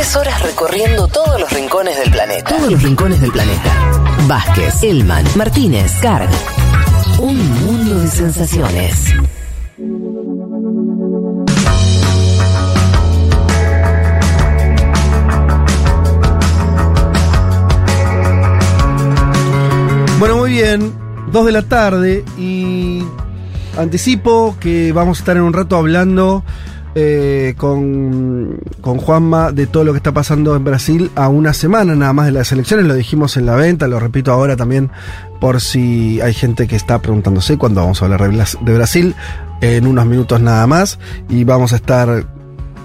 Tres horas recorriendo todos los rincones del planeta. Todos los rincones del planeta. Vázquez, Elman, Martínez, Carg. Un mundo de sensaciones. Bueno, muy bien. Dos de la tarde y anticipo que vamos a estar en un rato hablando eh, con, con Juanma de todo lo que está pasando en Brasil a una semana nada más de las elecciones. Lo dijimos en la venta, lo repito ahora también por si hay gente que está preguntándose cuándo vamos a hablar de Brasil. En unos minutos nada más y vamos a estar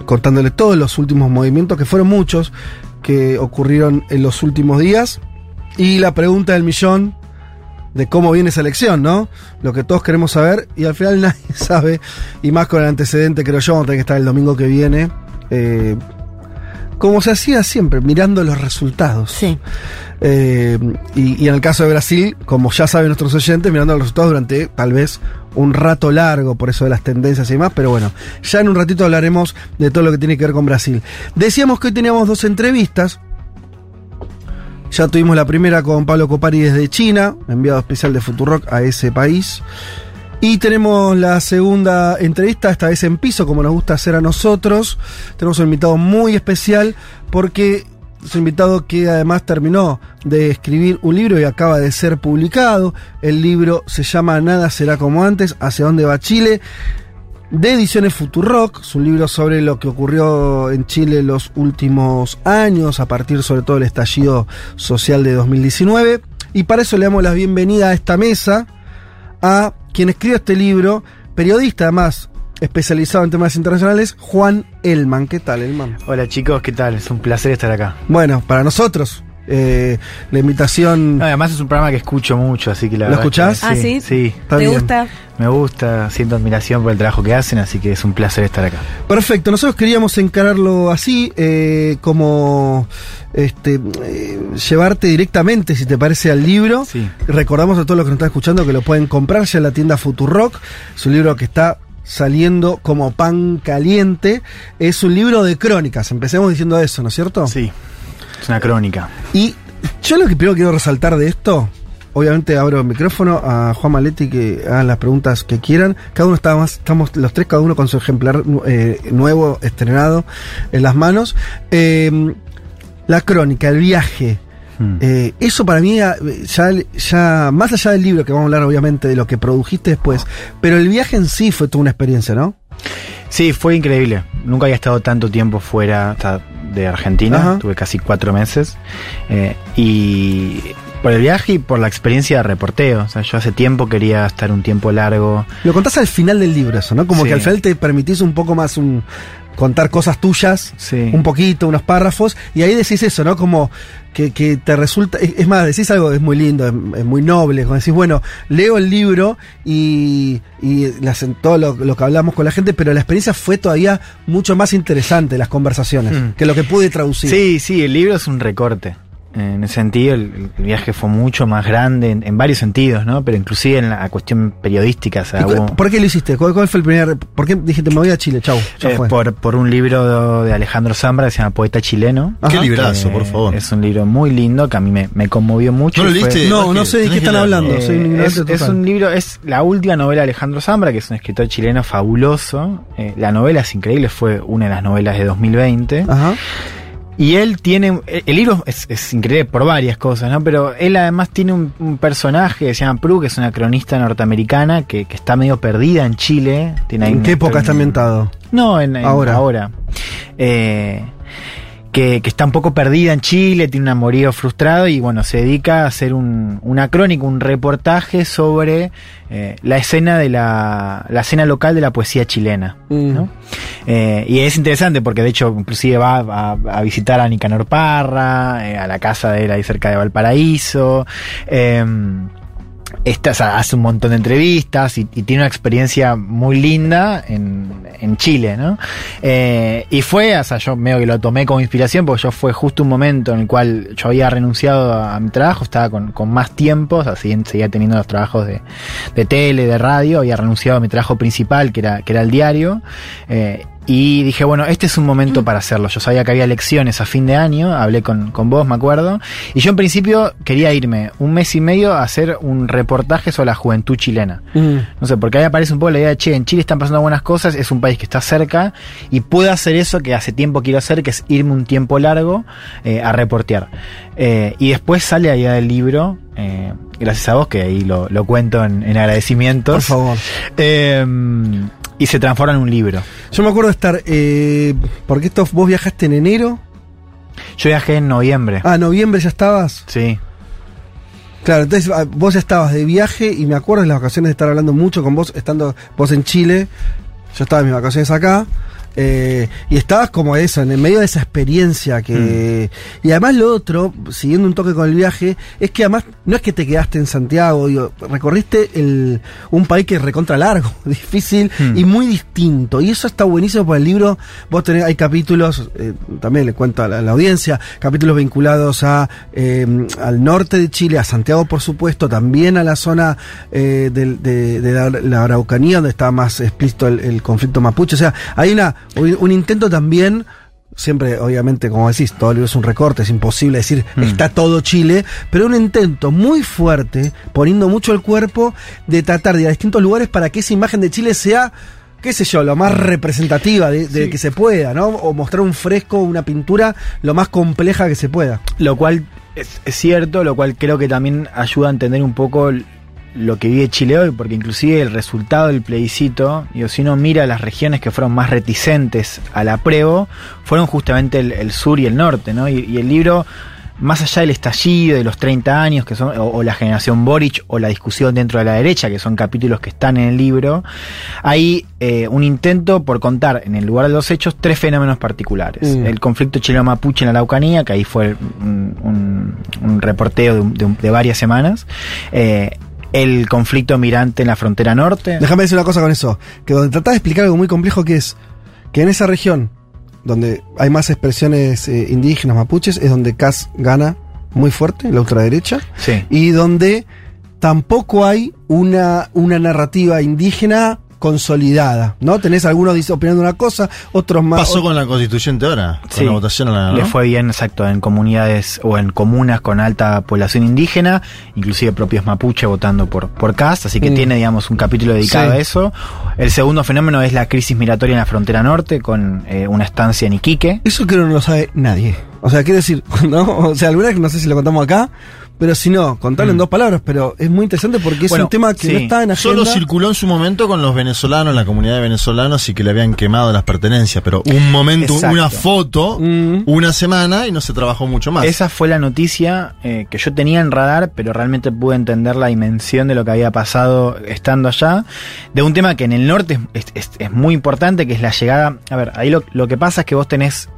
contándole todos los últimos movimientos, que fueron muchos, que ocurrieron en los últimos días. Y la pregunta del millón de cómo viene esa elección, ¿no? Lo que todos queremos saber y al final nadie sabe, y más con el antecedente, creo yo, vamos a tener que estar el domingo que viene, eh, como se hacía siempre, mirando los resultados. Sí. Eh, y, y en el caso de Brasil, como ya saben nuestros oyentes, mirando los resultados durante tal vez un rato largo, por eso de las tendencias y demás, pero bueno, ya en un ratito hablaremos de todo lo que tiene que ver con Brasil. Decíamos que hoy teníamos dos entrevistas. Ya tuvimos la primera con Pablo Copari desde China, enviado especial de Futurock a ese país. Y tenemos la segunda entrevista, esta vez en piso, como nos gusta hacer a nosotros. Tenemos un invitado muy especial porque es un invitado que además terminó de escribir un libro y acaba de ser publicado. El libro se llama Nada será como antes, hacia dónde va Chile de Ediciones Futurock, es un libro sobre lo que ocurrió en Chile los últimos años, a partir sobre todo del estallido social de 2019. Y para eso le damos la bienvenida a esta mesa a quien escribió este libro, periodista además especializado en temas internacionales, Juan Elman. ¿Qué tal, Elman? Hola chicos, ¿qué tal? Es un placer estar acá. Bueno, para nosotros, eh, la invitación... No, además es un programa que escucho mucho, así que la ¿Lo verdad es que- escuchás? Ah, ¿sí? Sí, ¿Te bien. gusta? me gusta, siento admiración por el trabajo que hacen, así que es un placer estar acá. Perfecto, nosotros queríamos encararlo así, eh, como este, eh, llevarte directamente, si te parece, al libro. Sí. Recordamos a todos los que nos están escuchando que lo pueden comprar ya en la tienda Futurock. Es un libro que está saliendo como pan caliente. Es un libro de crónicas, empecemos diciendo eso, ¿no es cierto? Sí, es una crónica. Y yo lo que primero quiero resaltar de esto, obviamente abro el micrófono a Juan Maletti que hagan las preguntas que quieran. Cada uno está más, estamos los tres, cada uno con su ejemplar eh, nuevo, estrenado en las manos. Eh, la crónica, el viaje. Hmm. eh, eso para mí ya, ya, más allá del libro, que vamos a hablar obviamente de lo que produjiste después, pero el viaje en sí fue toda una experiencia, ¿no? Sí, fue increíble. Nunca había estado tanto tiempo fuera hasta de Argentina. Ajá. Tuve casi cuatro meses. Eh, y por el viaje y por la experiencia de reporteo. O sea, yo hace tiempo quería estar un tiempo largo. Lo contás al final del libro eso, ¿no? Como Sí. que al final te permitís un poco más un contar cosas tuyas, Sí. un poquito, unos párrafos, y ahí decís eso, ¿no? Como que, que te resulta, es más, decís algo que es muy lindo, es, es muy noble, como decís, bueno, leo el libro y, y las- todo lo, lo que hablamos con la gente, pero la experiencia fue todavía mucho más interesante, las conversaciones, Mm. que lo que pude traducir. Sí, sí, el libro es un recorte. En ese sentido, el, el viaje fue mucho más grande en, en varios sentidos, ¿no? Pero inclusive en la cuestión periodística, o sea, ¿Y cu- hubo- ¿Por qué lo hiciste? ¿Cuál, cuál fue el primer, por qué dijiste, me voy a Chile, chau, eh, fue? por, por un libro de Alejandro Zambra que se llama Poeta Chileno. Ajá. Qué librazo, Eh, por favor. Es un libro muy lindo que a mí me, me conmovió mucho. ¿No lo fue- leíste? No, no sé de qué están hablando. Eh, soy un es, un libro, es la última novela de Alejandro Zambra, que es un escritor chileno fabuloso. Eh, la novela es increíble, fue una de las novelas de 2020. Ajá. Y él tiene, el libro es, es increíble por varias cosas, ¿no? Pero él además tiene un, un personaje que se llama Prue, que es una cronista norteamericana que, que está medio perdida en Chile. Tiene ¿En qué época está ambientado? No, en, en Ahora. ahora. Eh, que, que está un poco perdida en Chile, tiene un amorío frustrado y bueno, se dedica a hacer un- una crónica, un reportaje sobre eh, la escena de la, la escena local de la poesía chilena. ¿no? Eh, y es interesante porque de hecho inclusive va a, a visitar a Nicanor Parra, eh, a la casa de él ahí cerca de Valparaíso. Esta, sea, hace un montón de entrevistas y, y tiene una experiencia muy linda en, en Chile, ¿no? Eh, y fue, o sea, yo medio que lo tomé como inspiración porque yo fue justo un momento en el cual yo había renunciado a, mi trabajo, estaba con, con más tiempo, o sea, seguía, seguía teniendo los trabajos de, de tele, de radio, había renunciado a mi trabajo principal, que era, que era el diario, eh, y dije, bueno, este es un momento para hacerlo. Yo sabía que había elecciones a fin de año, hablé con, con vos, me acuerdo. Y yo en principio quería irme un mes y medio a hacer un reportaje sobre la juventud chilena. Mm. No sé, porque ahí aparece un poco la idea de, che, en Chile están pasando buenas cosas, es un país que está cerca y puedo hacer eso que hace tiempo quiero hacer, que es irme un tiempo largo eh, a reportear. Eh, y después sale la idea del libro, eh, gracias a vos, que ahí lo, lo cuento en, en agradecimientos. Por favor. Eh, y se transforma en un libro. Yo me acuerdo de estar. Eh, porque esto vos viajaste en enero. Yo viajé en noviembre. Ah, noviembre ya estabas. Sí. Claro, entonces ah, vos ya estabas de viaje y me acuerdo en las vacaciones de estar hablando mucho con vos, estando vos en Chile. Yo estaba en mis vacaciones acá. Eh, y estabas como eso, en el medio de esa experiencia que... Y además lo otro, siguiendo un toque con el viaje, es que además no es que te quedaste en Santiago, digo, recorriste el, un país que es recontra largo, difícil Hmm. y muy distinto. Y eso está buenísimo por el libro. Vos tenés, hay capítulos, eh, también le cuento a la, a la audiencia, capítulos vinculados a eh, al norte de Chile, a Santiago por supuesto, también a la zona eh, de, de la, la Araucanía, donde está más explícito el, el conflicto mapuche. O sea, hay una un, un intento también siempre, obviamente, como decís, todo el libro es un recorte, es imposible decir Mm. está todo Chile, pero un intento muy fuerte, poniendo mucho el cuerpo, de tratar de ir a distintos lugares para que esa imagen de Chile sea, qué sé yo, lo más representativa de, de que se pueda, ¿no? O mostrar un fresco, una pintura lo más compleja que se pueda. Lo cual es, es cierto, lo cual creo que también ayuda a entender un poco lo que vive Chile hoy, porque inclusive el resultado del plebiscito, digo, si uno mira las regiones que fueron más reticentes al apruebo, fueron justamente el, el sur y el norte, ¿no? Y, y el libro, más allá del estallido de los 30 años, que son, o, o la generación Boric, o la discusión dentro de la derecha, que son capítulos que están en el libro, hay eh, un intento por contar, en el lugar de los hechos, tres fenómenos particulares. Mm. El conflicto chileno-mapuche en la Araucanía, que ahí fue un, un- un reporteo de varias semanas. Eh, el conflicto mirante en la frontera norte. Déjame decir una cosa con eso, que donde tratás de explicar algo muy complejo que es que en esa región, donde hay más expresiones eh, indígenas, mapuches, es donde Cas gana muy fuerte, la ultraderecha, Sí. y donde tampoco hay una, una narrativa indígena consolidada, ¿no? Tenés algunos opinando una cosa, otros más... Pasó con la constituyente ahora, con Sí. la votación a la. ¿no? Le fue bien, exacto, en comunidades o en comunas con alta población indígena, inclusive propios mapuche votando por, por CAST, así que Mm. tiene, digamos, un capítulo dedicado Sí. a eso. El segundo fenómeno es la crisis migratoria en la frontera norte, con eh, una estancia en Iquique. Eso creo que no lo sabe nadie. O sea, quiero decir, ¿no? O sea, alguna vez no sé si lo contamos acá, pero si no, contarlo en Mm. dos palabras, pero es muy interesante porque es Bueno, un tema que sí. no está en agenda. Solo circuló en su momento con los venezolanos, la comunidad de venezolanos y que le habían quemado las pertenencias, pero un momento, Exacto. una foto, Mm. una semana y no se trabajó mucho más. Esa fue la noticia eh, que yo tenía en radar, pero realmente pude entender la dimensión de lo que había pasado estando allá. De un tema que en el norte es, es- es muy importante, que es la llegada. A ver, ahí lo, lo que pasa es que vos tenés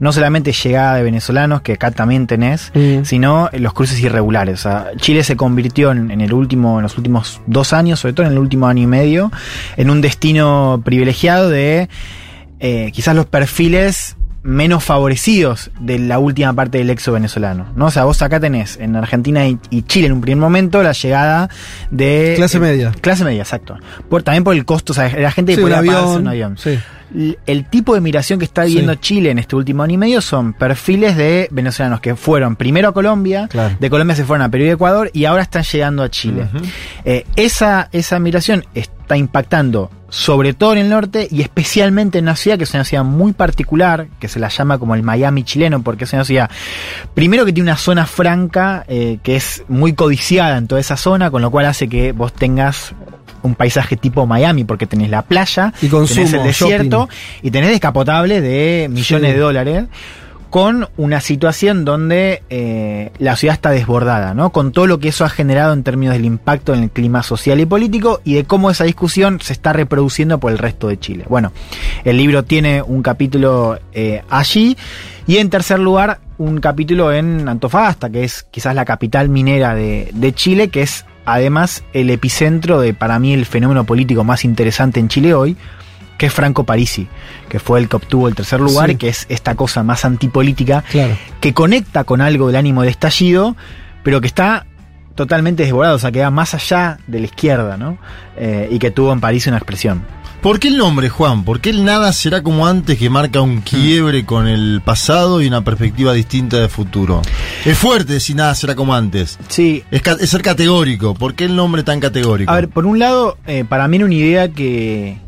no solamente llegada de venezolanos, que acá también tenés, Mm. sino los cruces irregulares. O sea, Chile se convirtió en, en el último, en los últimos dos años, sobre todo en el último año y medio, en un destino privilegiado de eh, quizás los perfiles menos favorecidos de la última parte del exo venezolano, ¿no? O sea, vos acá tenés en Argentina y, y Chile en un primer momento la llegada de Clase eh, media. clase media, exacto. Por, también por el costo, o sea, la gente que Sí, podía pagarse un avión. Sí. El tipo de migración que está viviendo Sí. Chile en este último año y medio son perfiles de venezolanos que fueron primero a Colombia, Claro. de Colombia se fueron a Perú y Ecuador y ahora están llegando a Chile. Eh, esa, esa migración está impactando sobre todo en el norte y especialmente en una ciudad que es una ciudad muy particular, que se la llama como el Miami chileno, porque es una ciudad, primero que tiene una zona franca eh, que es muy codiciada en toda esa zona, con lo cual hace que vos tengas un paisaje tipo Miami, porque tenés la playa, Y consumo, tenés el desierto shopping. y tenés descapotables de millones Sí. de dólares con una situación donde eh, la ciudad está desbordada, ¿no? Con todo lo que eso ha generado en términos del impacto en el clima social y político y de cómo esa discusión se está reproduciendo por el resto de Chile. Bueno, el libro tiene un capítulo eh, allí y en tercer lugar un capítulo en Antofagasta, que es quizás la capital minera de, de Chile, que es además el epicentro de para mí el fenómeno político más interesante en Chile hoy, que es Franco Parisi, que fue el que obtuvo el tercer lugar Sí. y que es esta cosa más antipolítica Claro. que conecta con algo del ánimo de estallido, pero que está totalmente desbordado, o sea, que va más allá de la izquierda, ¿no? Eh, y que tuvo en París una expresión. ¿Por qué el nombre, Juan? ¿Por qué el nada será como antes que marca un quiebre con el pasado y una perspectiva distinta de futuro? Es fuerte decir nada será como antes. Sí. Es ser categórico. ¿Por qué el nombre tan categórico? A ver, por un lado, eh, para mí era una idea que,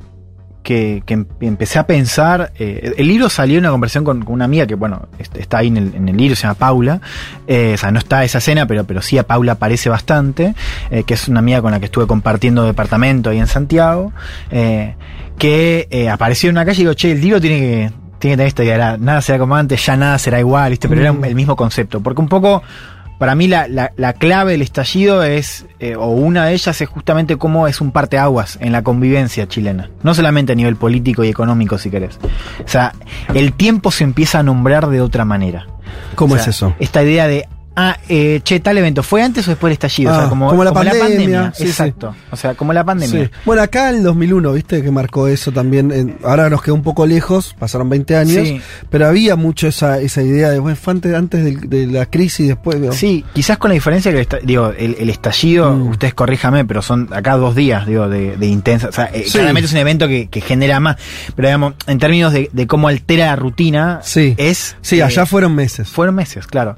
que, que em- empecé a pensar. eh, el libro salió en una conversación con, con una amiga que, bueno, est- está ahí en el, en el libro, se llama Paula. Eh, o sea, no está esa escena, pero, pero sí a Paula aparece bastante. eh, que es una amiga con la que estuve compartiendo departamento ahí en Santiago. que apareció en una calle y digo, che, el libro tiene que. Tiene que tener esta idea, nada será como antes, ya nada será igual, ¿viste? pero era Mm. el mismo concepto. Porque un poco para mí la, la- la clave del estallido es, eh, o una de ellas es justamente cómo es un parteaguas en la convivencia chilena. No solamente a nivel político y económico, si querés. O sea, el tiempo se empieza a nombrar de otra manera. ¿Cómo O sea, es eso? Esta idea de, ah, eh, che, tal evento, ¿fue antes o después del estallido? o sea, Ah, como, como la pandemia, sí, sí. Exacto. O sea, como la pandemia. Sí. Bueno, acá el 2001, viste, que marcó eso también. en- ahora nos quedó un poco lejos, pasaron 20 años, Sí. pero había mucho esa, esa idea de, bueno, fue antes, antes del- de, la crisis y después. Sí, quizás con la diferencia que el digo, el, el estallido, Mm. ustedes corríjame, pero son acá dos días, digo, de, de intensa. O sea, eh, claramente es un evento que, que genera más. Pero digamos, en términos de, de cómo altera la rutina, Sí. es. Sí, eh, allá fueron meses. fueron meses, claro.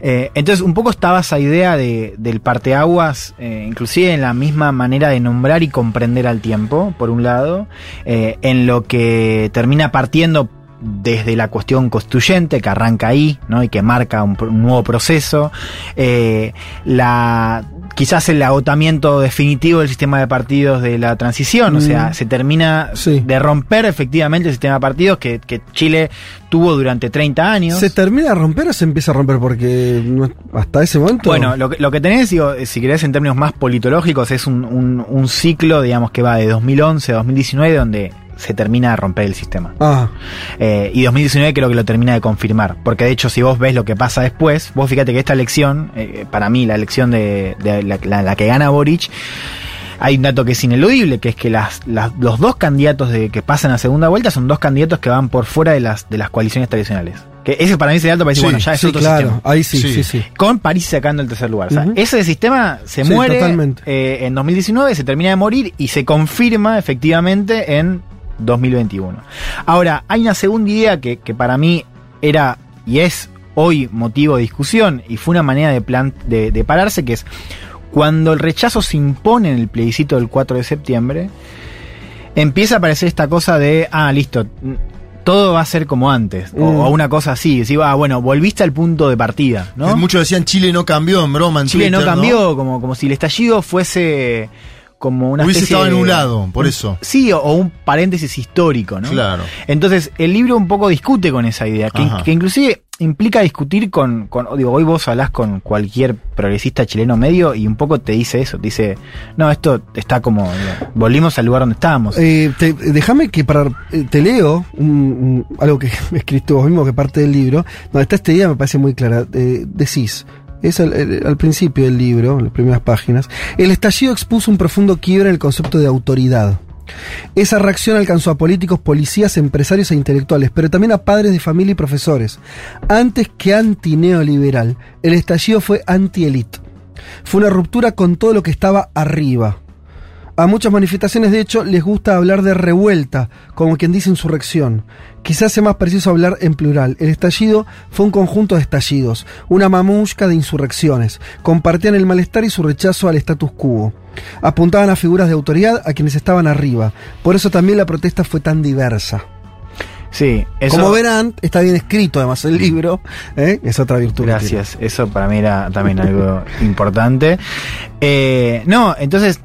Eh, entonces, un poco estaba esa idea de, del parteaguas, eh, inclusive en la misma manera de nombrar y comprender al tiempo, por un lado, eh, en lo que termina partiendo desde la cuestión constituyente que arranca ahí, ¿no? Y que marca un, un nuevo proceso, eh, la quizás el agotamiento definitivo del sistema de partidos de la transición, o sea, Mm. se termina Sí. de romper efectivamente el sistema de partidos que, que Chile tuvo durante 30 años. ¿Se termina de romper o se empieza a romper? Porque hasta ese momento. Bueno, lo que, lo que tenés, digo, eh, si querés en términos más politológicos, es un, un- un ciclo, digamos, que va de 2011 a 2019, donde se termina de romper el sistema. Ah, Eh, y 2019 creo que lo termina de confirmar, porque de hecho si vos ves lo que pasa después, vos fíjate que esta elección, eh, para mí la elección de, de la, la- la que gana Boric, hay un dato que es ineludible, que es que las, las- los dos candidatos de, que pasan a segunda vuelta son dos candidatos que van por fuera de las, de las coaliciones tradicionales. Que ese para mí es el dato para decir, Sí, bueno, ya es sí, otro claro. sistema Ahí sí, Sí. sí, sí. con París sacando el tercer lugar. O sea, Ujú. ese sistema se Sí, muere eh, en 2019, se termina de morir y se confirma efectivamente en 2021. Ahora, hay una segunda idea que, que para mí era y es hoy motivo de discusión y fue una manera de, plan, de, de pararse, que es cuando el rechazo se impone en el plebiscito del 4 de septiembre, empieza a aparecer esta cosa de, ah, listo, todo va a ser como antes, o, Mm. o una cosa así, decir, ah, bueno, volviste al punto de partida, ¿no? Muchos decían Chile no cambió en broma en Chile no cambió, como, como si el estallido fuese como una Hubiese especie estado de- anulado, por eso. Sí, o, o un paréntesis histórico, ¿no? Claro. Entonces, el libro un poco discute con esa idea, que, inclusive implica discutir con, con, digo, hoy vos hablás con cualquier progresista chileno medio y un poco te dice eso, te dice, no, esto está como, volvimos al lugar donde estábamos. Eh, Déjame que para eh, te leo un- un- algo que escribiste vos mismo, que parte del libro, donde está esta idea, me parece muy clara. Eh, decís, es al, el- al principio del libro, en las primeras páginas, el estallido expuso un profundo quiebre en el concepto de autoridad. Esa reacción alcanzó a políticos, policías, empresarios e intelectuales, pero también a padres de familia y profesores. Antes que anti-neoliberal, el estallido fue anti-elite. Fue una ruptura con todo lo que estaba arriba. A muchas manifestaciones, de hecho, les gusta hablar de revuelta, como quien dice insurrección. Quizás sea más preciso hablar en plural. El estallido fue un conjunto de estallidos, una mamushka de insurrecciones. Compartían el malestar y su rechazo al status quo. Apuntaban a figuras de autoridad a quienes estaban arriba. Por eso también la protesta fue tan diversa. sí, eso, Como verán, está bien escrito además el libro. ¿eh? Es otra virtud. Gracias, eso para mí era también algo importante. Eh, no, entonces,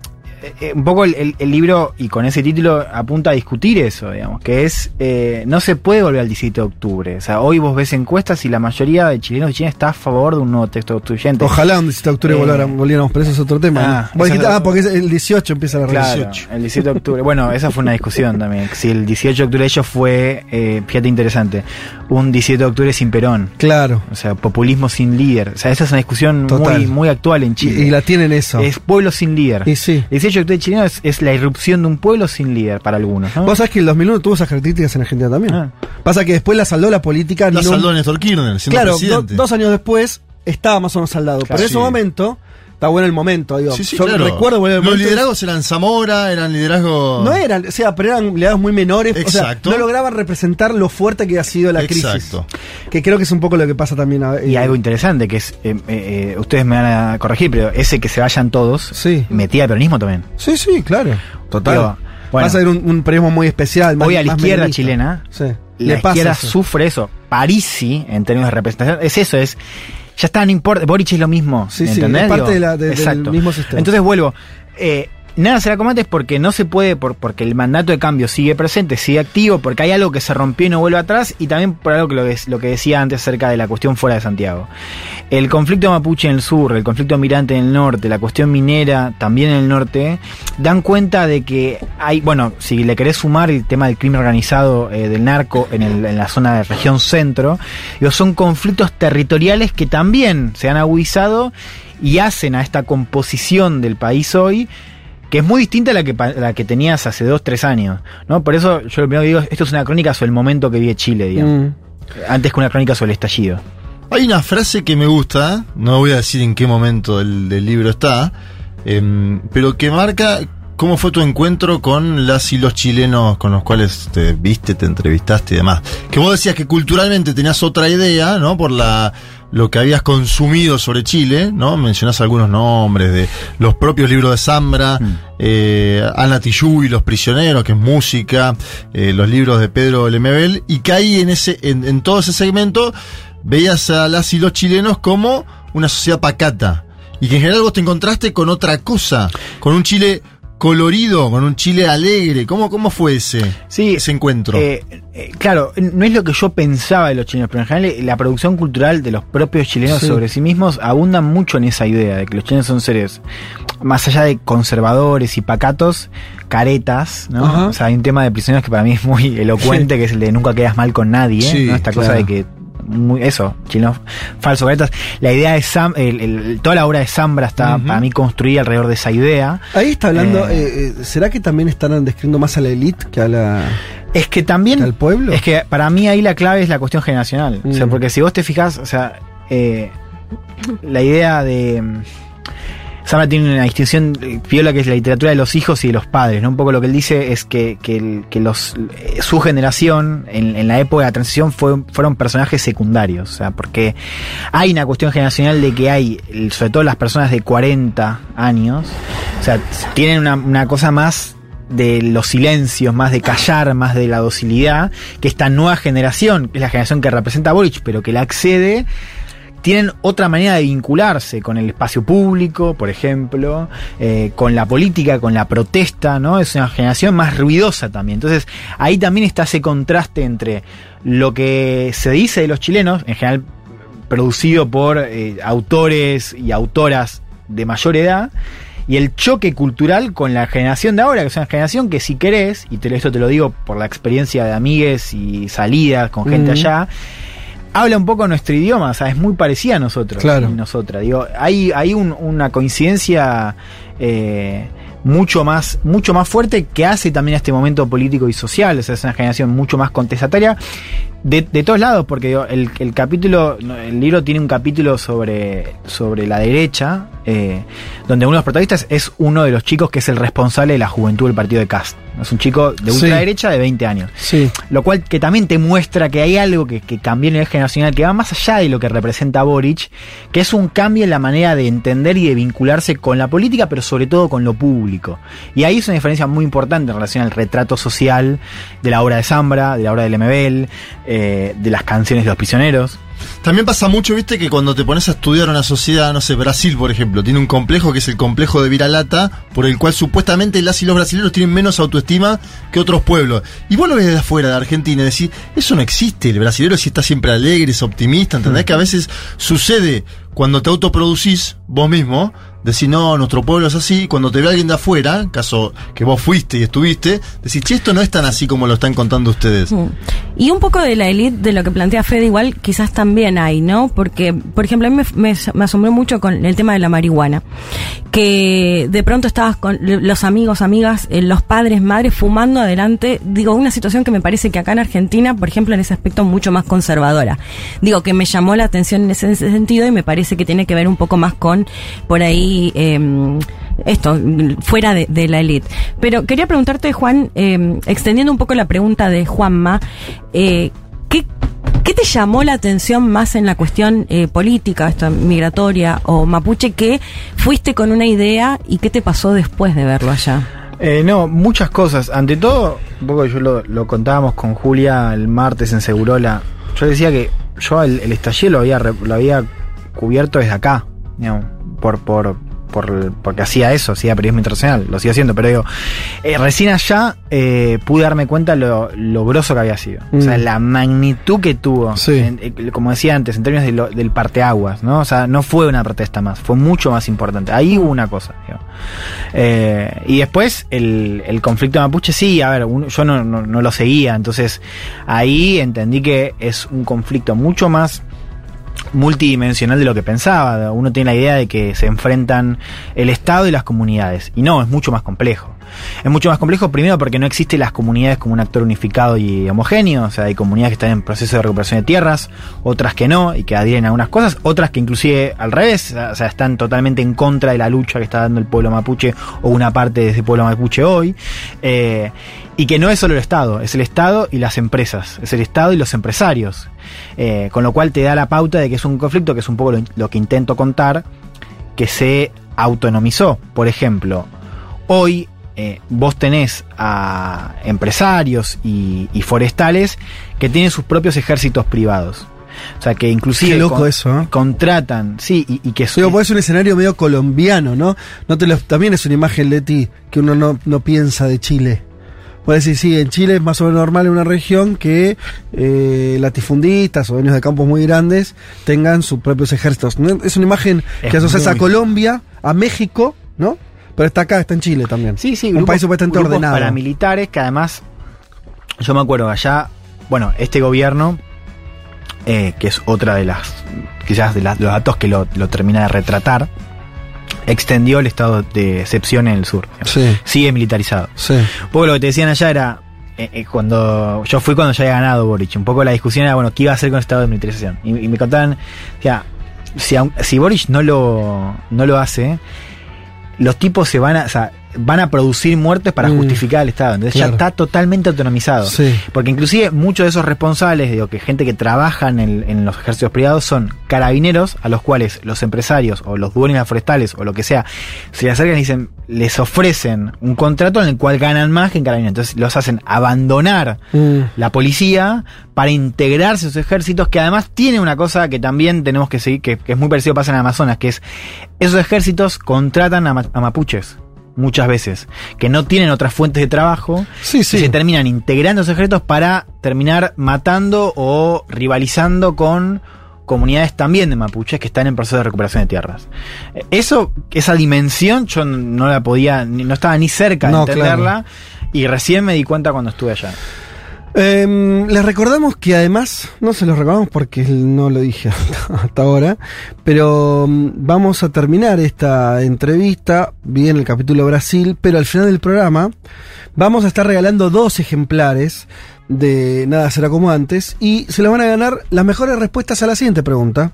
eh, un poco el, el- el libro, y con ese título, apunta a discutir eso, digamos, que es, eh, no se puede volver al 17 de octubre. O sea, hoy vos ves encuestas y la mayoría de chilenos y chilenas está a favor de un nuevo texto constituyente. Ojalá un 17 de octubre Eh, volviéramos, volviéramos, pero eso es otro tema. ah, ah, porque el 18 empieza la Claro, revolución. el 17 de octubre. Bueno, esa fue una discusión también. Si el 18 de octubre de ellos fue, eh, fíjate interesante, un 17 de octubre sin Perón. Claro. O sea, populismo sin líder. O sea, esa es una discusión Total. muy, muy actual en Y, Chile. y la tienen eso. Es pueblo sin líder. Y sí. El 18 chileno es, es la irrupción de un pueblo sin líder para algunos. ¿no? Vos sabés que el 2001 tuvo esas características en Argentina también. Ah. Pasa que después la saldó la política. La un- saldó Néstor Kirchner, siendo Claro, do- dos años después estaba más o menos saldado. Claro. Pero en ese Sí. momento está bueno el momento, digo. Sí, sí, Yo claro. recuerdo bueno, el Los liderazgos eran Zamora, eran liderazgos. No eran, o sea, pero eran liderazgos muy menores. O Exacto. sea, no lograban representar lo fuerte que ha sido la Exacto. crisis. Que creo que es un poco lo que pasa también. a- Y eh, algo interesante que es, eh, eh, ustedes me van a corregir, pero ese que se vayan todos, Sí. metía el peronismo también. Sí, sí, claro. Total. Digo, bueno. Pasa a ser un, un periodismo muy especial. más- Hoy a la izquierda chilena, Sí. la Le pasa izquierda eso. sufre eso. Parisi, en términos de representación, es eso, es. Ya está, no importa. Boric es lo mismo. Sí, sí, ¿entendés? es parte de la- de- del mismo sistema. Entonces vuelvo. Eh, nada será como antes porque no se puede, por, porque el mandato de cambio sigue presente, sigue activo, porque hay algo que se rompió y no vuelve atrás, y también por algo que lo, des- lo que decía antes acerca de la cuestión fuera de Santiago. El conflicto mapuche en el sur, el conflicto migrante en el norte, la cuestión minera también en el norte, dan cuenta de que hay, bueno, si le querés sumar el tema del crimen organizado eh, del narco en, el- en la zona de región centro, digo, son conflictos territoriales que también se han agudizado y hacen a esta composición del país hoy que es muy distinta a la que, la que tenías hace dos, tres años, ¿no? Por eso yo lo primero que digo, esto es una crónica sobre el momento que vive Chile, digamos, Mm. antes que una crónica sobre el estallido. Hay una frase que me gusta, no voy a decir en qué momento del, del libro está, em, pero que marca cómo fue tu encuentro con las y los chilenos con los cuales te viste, te entrevistaste y demás. Que vos decías que culturalmente tenías otra idea, ¿no? Por la lo que habías consumido sobre Chile, ¿no? Mencionás algunos nombres de los propios libros de Zambra, eh, Ana Tijoux y Los Prisioneros, que es música, eh, los libros de Pedro Lemebel, y que ahí en ese, en, en todo ese segmento veías a las y los chilenos como una sociedad pacata. Y que en general vos te encontraste con otra cosa, con un Chile colorido, con un Chile alegre. ¿Cómo, cómo fue ese, Sí, ese encuentro? Eh, eh, claro, no es lo que yo pensaba de los chilenos, pero en general eh, la producción cultural de los propios chilenos Sí. sobre sí mismos abunda mucho en esa idea de que los chilenos son seres, más allá de conservadores y pacatos, caretas, ¿no? Ajá. O sea, hay un tema de prisioneros que para mí es muy elocuente, que es el de nunca quedas mal con nadie, ¿no? Esta cosa de que muy, eso, chilenos falsos caretas. La idea de Sam, el- el- toda la obra de Zambra está para mí construida alrededor de esa idea. Ahí está hablando. Eh. eh, eh, ¿Será que también están describiendo más a la élite que a la, Es que también. que al pueblo? Es que para mí ahí la clave es la cuestión generacional. O sea, Mm. porque si vos te fijas, o sea, eh, la idea de. Sama tiene una distinción piola que es la literatura de los hijos y de los padres, ¿no? Un poco lo que él dice es que, que, que los, eh, su generación, en, la época de la transición, fue- fueron personajes secundarios. O sea, porque hay una cuestión generacional de que hay, sobre todo las personas de 40 años, o sea, tienen una, una cosa más de los silencios, más de callar, más de la docilidad, que esta nueva generación, que es la generación que representa a Boric, pero que la accede, tienen otra manera de vincularse con el espacio público, por ejemplo, eh, con la política, con la protesta, ¿no? Es una generación más ruidosa también. Entonces, ahí también está ese contraste entre lo que se dice de los chilenos, en general producido por eh, autores y autoras de mayor edad, y el choque cultural con la generación de ahora, que es una generación que si querés, y te, esto te lo digo por la experiencia de amigues y salidas con gente Mm. allá, habla un poco nuestro idioma, o sea, es muy parecida a nosotros Claro. y nosotras. Digo, hay, hay un- una coincidencia eh, mucho más, mucho más fuerte que hace también a este momento político y social. O sea, es una generación mucho más contestataria de, de todos lados, porque digo, el, el capítulo, el libro tiene un capítulo sobre, sobre la derecha, eh, donde uno de los protagonistas es uno de los chicos que es el responsable de la juventud del partido de Cast. Es un chico de Sí. ultraderecha de 20 años. Sí. Lo cual que también te muestra que hay algo que, que cambió en el generacional, que va más allá de lo que representa Boric, que es un cambio en la manera de entender y de vincularse con la política, pero sobre todo con lo público. Y ahí es una diferencia muy importante en relación al retrato social de la obra de Zambra, de la obra de Lemebel, eh, de las canciones de los prisioneros. También pasa mucho, viste, que cuando te pones a estudiar una sociedad, no sé, Brasil, por ejemplo, tiene un complejo que es el complejo de Viralata, por el cual supuestamente las y los brasileños tienen menos autoestima que otros pueblos. Y vos lo ves de afuera de Argentina y decís, eso no existe, el brasilero sí está siempre alegre, es optimista, ¿entendés? Que a veces sucede cuando te autoproducís vos mismo, decís, no, nuestro pueblo es así, cuando te ve alguien de afuera, caso que vos fuiste y estuviste, decís, che, esto no es tan así como lo están contando ustedes. Mm. Y un poco de la élite, de lo que plantea Fede, igual quizás también hay, ¿no? Porque, por ejemplo, a mí me, me, asombró mucho con el tema de la marihuana. Que de pronto estabas con los amigos, amigas, eh, los padres, madres fumando adelante. Digo, una situación que me parece que acá en Argentina, por ejemplo, en ese aspecto mucho más conservadora. Digo, que me llamó la atención en ese, en ese sentido y me parece que tiene que ver un poco más con por ahí eh, esto, fuera de, la élite. Pero quería preguntarte, Juan, eh, extendiendo un poco la pregunta de Juanma, eh, ¿qué, ¿qué te llamó la atención más en la cuestión eh, política, esto, migratoria o mapuche, que fuiste con una idea y qué te pasó después de verlo allá? Eh, no, muchas cosas. Ante todo, un poco yo lo, contábamos con Julia el martes en Segurola. Yo decía que yo el, el estallido lo había, re- lo había cubierto desde acá, digamos, por, por, por, porque hacía eso, hacía periodismo internacional, lo sigo haciendo, pero digo, eh, recién allá eh, pude darme cuenta lo, lo grosso que había sido. O sea, Mm. la magnitud que tuvo. Sí. En- eh, como decía antes, en términos de lo- del parteaguas, ¿no? O sea, no fue una protesta más, fue mucho más importante. Ahí hubo una cosa. Eh, y después el, el conflicto mapuche, sí, a ver, yo no, no- no lo seguía, entonces ahí entendí que es un conflicto mucho más multidimensional de lo que pensaba. Uno tiene la idea de que se enfrentan el Estado y las comunidades. Y no, es mucho más complejo. Es mucho más complejo primero porque no existen las comunidades como un actor unificado y homogéneo. O sea, hay comunidades que están en proceso de recuperación de tierras, otras que no y que adhieren a algunas cosas, otras que inclusive al revés, o sea, están totalmente en contra de la lucha que está dando el pueblo mapuche o una parte de ese pueblo mapuche hoy. Eh, y que no es solo el Estado, es el Estado y las empresas, es el Estado y los empresarios. Eh, con lo cual te da la pauta de que es un conflicto, que es un poco lo que intento contar, que se autonomizó. Por ejemplo, hoy eh, vos tenés a empresarios y, y forestales que tienen sus propios ejércitos privados. O sea, que inclusive Qué loco eso, ¿eh? contratan, sí, y, y que Digo, es un escenario medio colombiano, ¿no? no te lo- también es una imagen, Leti, que uno no, no piensa de Chile. Puedes decir, sí, en Chile es más o menos normal en una región que eh, latifundistas o dueños de campos muy grandes tengan sus propios ejércitos. ¿no? Es una imagen Es que asocias a muy- Colombia, a México, ¿no? Pero está acá, está en Chile también. Sí, sí, un grupos- país supuestamente grupos ordenado. paramilitares que además, yo me acuerdo allá, bueno, este gobierno, eh, que es otra de las, quizás de las- los datos que lo, lo termina de retratar, extendió el estado de excepción en el sur. Sí, Sigue militarizado. sí. Un poco lo que te decían allá era, eh, eh, cuando yo fui cuando ya había ganado Boric, un poco la discusión era, bueno, ¿qué iba a hacer con el estado de militarización? Y, y me contaban, o sea, si, si Boric no lo, no lo hace, los tipos se van a, van a producir muertes para Mm. justificar el Estado. Entonces Claro. ya está totalmente autonomizado. Sí. Porque inclusive muchos de esos responsables, digo, que gente que trabaja en, el- en los ejércitos privados son carabineros a los cuales los empresarios o los dueños forestales o lo que sea se le acercan y dicen, les ofrecen un contrato en el cual ganan más que en carabineros. Entonces los hacen abandonar Mm. la policía para integrarse a sus ejércitos, que además tiene una cosa que también tenemos que seguir, que, que es muy parecido pasa en Amazonas, que es esos ejércitos contratan a, ma- a mapuches muchas veces, que no tienen otras fuentes de trabajo, Sí, sí. y se terminan integrando esos ejércitos para terminar matando o rivalizando con comunidades también de mapuches que están en proceso de recuperación de tierras. Eh, Eso, esa dimensión, yo no la podía, no estaba ni cerca de No, entenderla, y recién me di cuenta cuando estuve allá. Em, les recordamos que además, no se los recordamos porque no lo dije hasta, ahora, pero mm, vamos a terminar esta entrevista, bien el capítulo Brasil, pero al final del programa vamos a estar regalando dos ejemplares de Nada será como antes y se los van a ganar las mejores respuestas a la siguiente pregunta.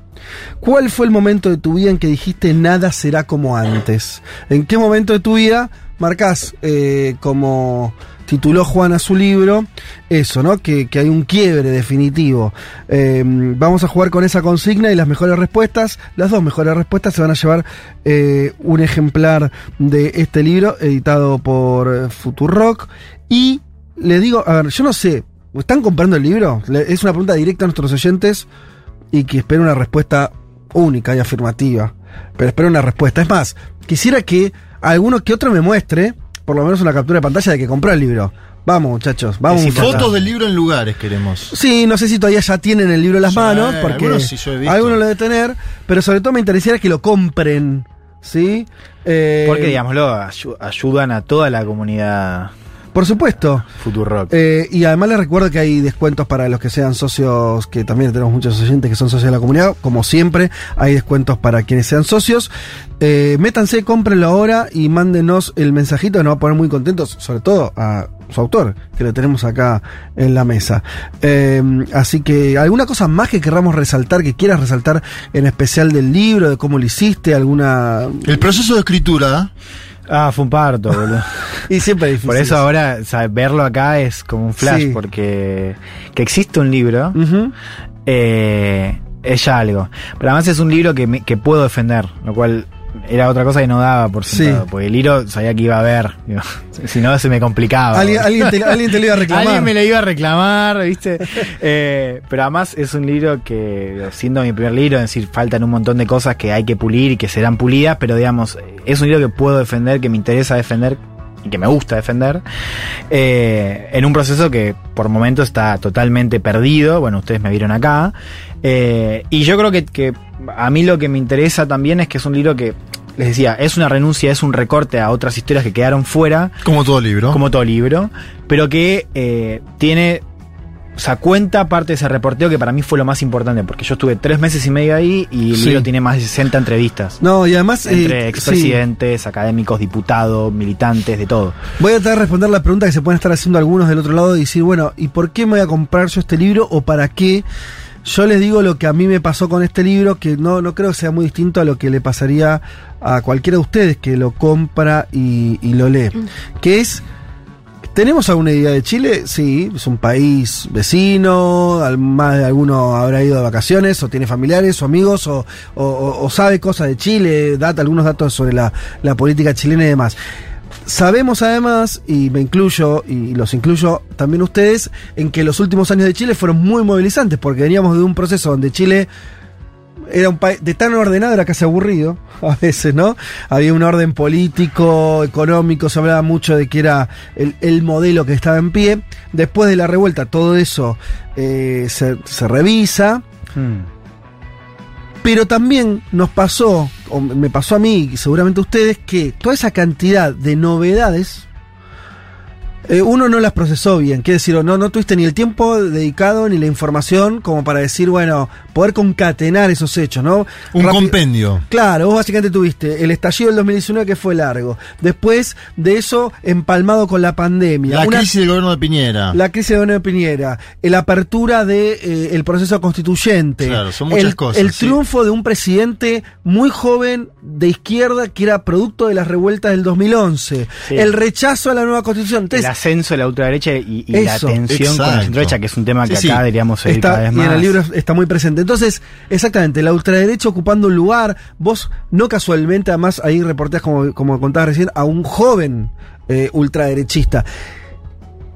¿Cuál fue el momento de tu vida en que dijiste nada será como antes? ¿En qué momento de tu vida marcas eh, como tituló Juan a su libro, eso, ¿no? Que, que hay un quiebre definitivo. Eh, vamos a jugar con esa consigna y las mejores respuestas, las dos mejores respuestas se van a llevar eh, un ejemplar de este libro editado por eh, Futurock. Y le digo, a ver, yo no sé, ¿están comprando el libro? Es una pregunta directa a nuestros oyentes y que espero una respuesta única y afirmativa. Pero espero una respuesta. Es más, quisiera que alguno que otro me muestre, por lo menos una captura de pantalla de que compró el libro. Vamos, muchachos, vamos. Muchachos. Fotos del libro en lugares queremos. Sí, no sé si todavía ya tienen el libro en las Sí, manos, porque algunos sí yo he visto. algunos lo deben tener, pero sobre todo me interesaría que lo compren, ¿sí? Eh, Porque, digámoslo, ayu- ayudan a toda la comunidad Por supuesto. Futurock. Eh, y además les recuerdo que hay descuentos para los que sean socios, que también tenemos muchos oyentes que son socios de la comunidad. Como siempre, hay descuentos para quienes sean socios. Eh, métanse, cómprenlo ahora y mándenos el mensajito que nos va a poner muy contentos, sobre todo a su autor, que lo tenemos acá en la mesa. Eh, así que, ¿alguna cosa más que querramos resaltar, que quieras resaltar en especial del libro, de cómo lo hiciste? ¿Alguna...? El proceso de escritura, Ah, fue un parto, boludo. Y siempre es difícil. Por eso ahora, o sea, verlo acá es como un flash, Sí. porque que existe un libro eh, es ya algo. Pero además es un libro que, me- que puedo defender, lo cual era otra cosa que no daba por sentado, Sí. porque el libro sabía que iba a digo, si no se me complicaba. Alguien, alguien te, alguien te lo iba a reclamar. Alguien me lo iba a reclamar, ¿viste? Eh, pero además es un libro que, siendo mi primer libro, es decir, faltan un montón de cosas que hay que pulir y que serán pulidas, pero digamos, es un libro que puedo defender, que me interesa defender y que me gusta defender, eh, en un proceso que por momentos está totalmente perdido, bueno, ustedes me vieron acá, eh, y yo creo que, que a mí lo que me interesa también es que es un libro que, les decía, es una renuncia, es un recorte a otras historias que quedaron fuera, como todo libro. como todo libro, pero que eh, tiene, o sea, cuenta parte de ese reporteo que para mí fue lo más importante, porque yo estuve tres meses y medio ahí y el Sí. libro tiene más de 60 entrevistas. No, y además... eh, Entre sí. expresidentes, académicos, diputados, militantes, de todo. Voy a tratar de responder la pregunta que se pueden estar haciendo algunos del otro lado y decir, bueno, ¿y por qué me voy a comprar yo este libro o para qué? Yo les digo lo que a mí me pasó con este libro, que no, no creo que sea muy distinto a lo que le pasaría a cualquiera de ustedes que lo compra y, y lo lee. Que es, ¿tenemos alguna idea de Chile? Sí, es un país vecino, al- más de alguno habrá ido de vacaciones, o tiene familiares o amigos, o, o- o- o sabe cosas de Chile, data algunos datos sobre la, la política chilena y demás. Sabemos además, y me incluyo, y los incluyo también ustedes, en que los últimos años de Chile fueron muy movilizantes, porque veníamos de un proceso donde Chile era un país de tan ordenado, era casi aburrido, a veces, ¿no? Había un orden político, económico, se hablaba mucho de que era el, el modelo que estaba en pie. Después de la revuelta, todo eso eh, se, se revisa. Pero también nos pasó, o me pasó a mí y seguramente a ustedes, que toda esa cantidad de novedades, eh, uno no las procesó bien. Quiere decir, no, no tuviste ni el tiempo dedicado ni la información como para decir, bueno, poder concatenar esos hechos, ¿no? Un Rápido- compendio. Claro, vos básicamente tuviste el estallido del 2019 que fue largo. Después de eso, empalmado con la pandemia. La Una- crisis del gobierno de Piñera. la crisis de Doña Piñera, la apertura del de, eh, el proceso constituyente, Claro, son muchas el, cosas, el sí. triunfo de un presidente muy joven de izquierda que era producto de las revueltas del 2011, Sí. el rechazo a la nueva constitución. El ascenso de la ultraderecha y, y la tensión con la centroderecha, que es un tema que Sí, acá sí. deberíamos seguir está, cada vez y más. en el libro está muy presente. Entonces, exactamente, la ultraderecha ocupando un lugar, vos no casualmente, además ahí reportás, como, como contabas recién, a un joven eh, ultraderechista.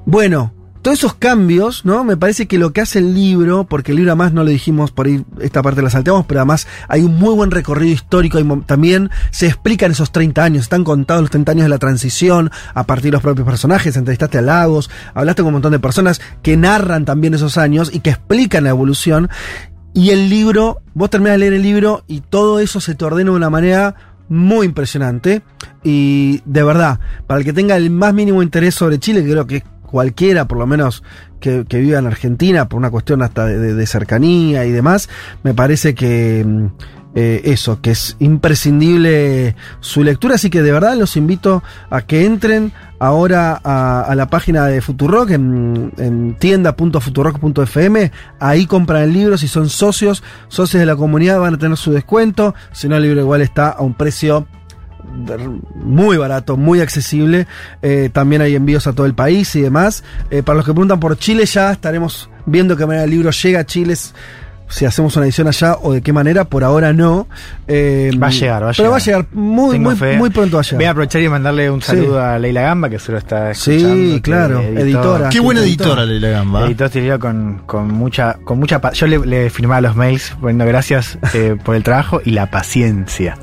Bueno, todos esos cambios, ¿no? Me parece que lo que hace el libro, porque el libro además no lo dijimos por ahí, esta parte la salteamos, pero además hay un muy buen recorrido histórico y también se explican esos 30 años, están contados los 30 años de la transición a partir de los propios personajes, entrevistaste a Lagos, hablaste con un montón de personas que narran también esos años y que explican la evolución. Y el libro, vos terminás de leer el libro y todo eso se te ordena de una manera muy impresionante. Y de verdad, para el que tenga el más mínimo interés sobre Chile, que creo que cualquiera, por lo menos que, que viva en Argentina, por una cuestión hasta de, de- de cercanía y demás, me parece que mm, eh, eso, que es imprescindible su lectura. Así que de verdad los invito a que entren ahora a, la página de Futurock en, en tienda.futurock.fm. Ahí compran el libro. Si son socios, socios de la comunidad, van a tener su descuento. Si no, el libro igual está a un precio muy barato, muy accesible. Eh, también hay envíos a todo el país y demás. Eh, para los que preguntan por Chile, ya estaremos viendo qué manera el libro llega a Chile. Si hacemos una edición allá o de qué manera, por ahora no. Eh, Va a llegar, va a Pero llegar. va a llegar muy, muy, muy pronto va a llegar. Voy a aprovechar y mandarle un Sí. saludo a Leila Gamba, que solo está Sí, escuchando. que claro, editó- editora. Qué buena Editora. editora Leila Gamba. Editó este libro con, con mucha, con mucha Yo le, le firmaba los mails poniendo gracias eh, por el trabajo y la paciencia.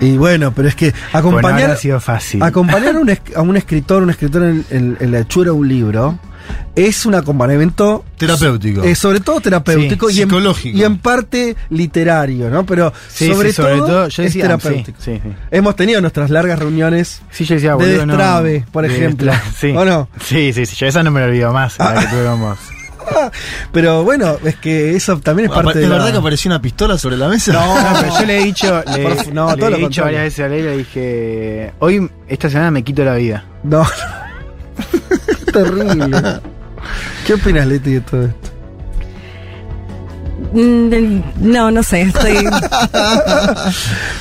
Y bueno, pero es que acompañar, habrá sido fácil. acompañar a, un, es- a un escritor, un escritor en, en- en la hechura de un libro, es un acompañamiento Terapéutico. Eh, sobre todo terapéutico Sí, y, en, psicológico. y en parte literario, ¿no? Pero Sí, sobre, sí, sobre todo, todo, yo es decía, terapéutico. sí, sí, sí. Hemos tenido nuestras largas reuniones Sí, yo decía, de boludo, no- destrave, por de ejemplo. destra- Sí. ¿O no? Sí, sí, sí. Yo esa no me la olvido más. La que tuvimos. Pero bueno, es que eso también es parte ¿Es de la- verdad que apareció una pistola sobre la mesa? No, pero yo le he dicho, le, no, todo he lo dicho contrario. varias veces a Leila, dije, hoy, esta semana me quito la vida. No, terrible. ¿Qué opinas, Leti, de todo esto? Mm, No, no sé, estoy...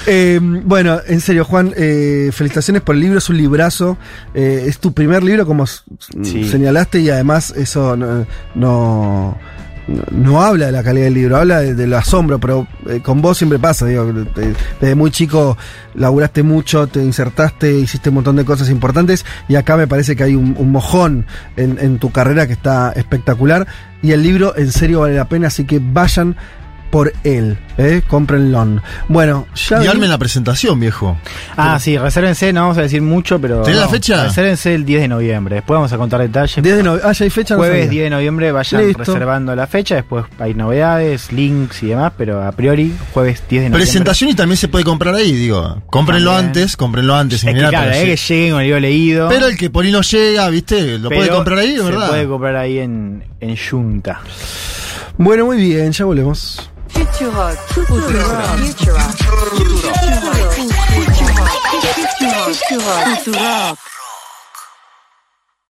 Eh, bueno, en serio, Juan, eh, felicitaciones por el libro, es un librazo. Eh, es tu primer libro, como Sí. señalaste, y además eso no, no, no habla de la calidad del libro, habla de- del asombro, pero eh, con vos siempre pasa, desde muy chico laburaste mucho, te insertaste, hiciste un montón de cosas importantes, y acá me parece que hay un, un mojón en, en tu carrera que está espectacular, y el libro en serio vale la pena, así que vayan por él, ¿eh? cómprenlo. Bueno, ya... Y armen la presentación, viejo. Ah, sí, resérvense, no vamos a decir mucho, pero. ¿Tenés la no, fecha? Resérvense el 10 de noviembre. Después vamos a contar detalles. 10 de nove- ah, ya hay fecha. no Jueves sabía. 10 de noviembre vayan Listo. reservando la fecha, después hay novedades, links y demás, pero a priori jueves 10 de noviembre. Presentación y también se puede comprar ahí, digo. Cómprenlo También. antes, cómprenlo antes. en Es que claro, pero, eh, que lleguen con el leído. Pero el que por ahí no llega, ¿viste? Lo puede pero comprar ahí, se ¿verdad? puede comprar ahí en, en Junta. Bueno, muy bien, ya volvemos. Futurock. Futurock. Futurock. Futurock. Futurock. Futurock.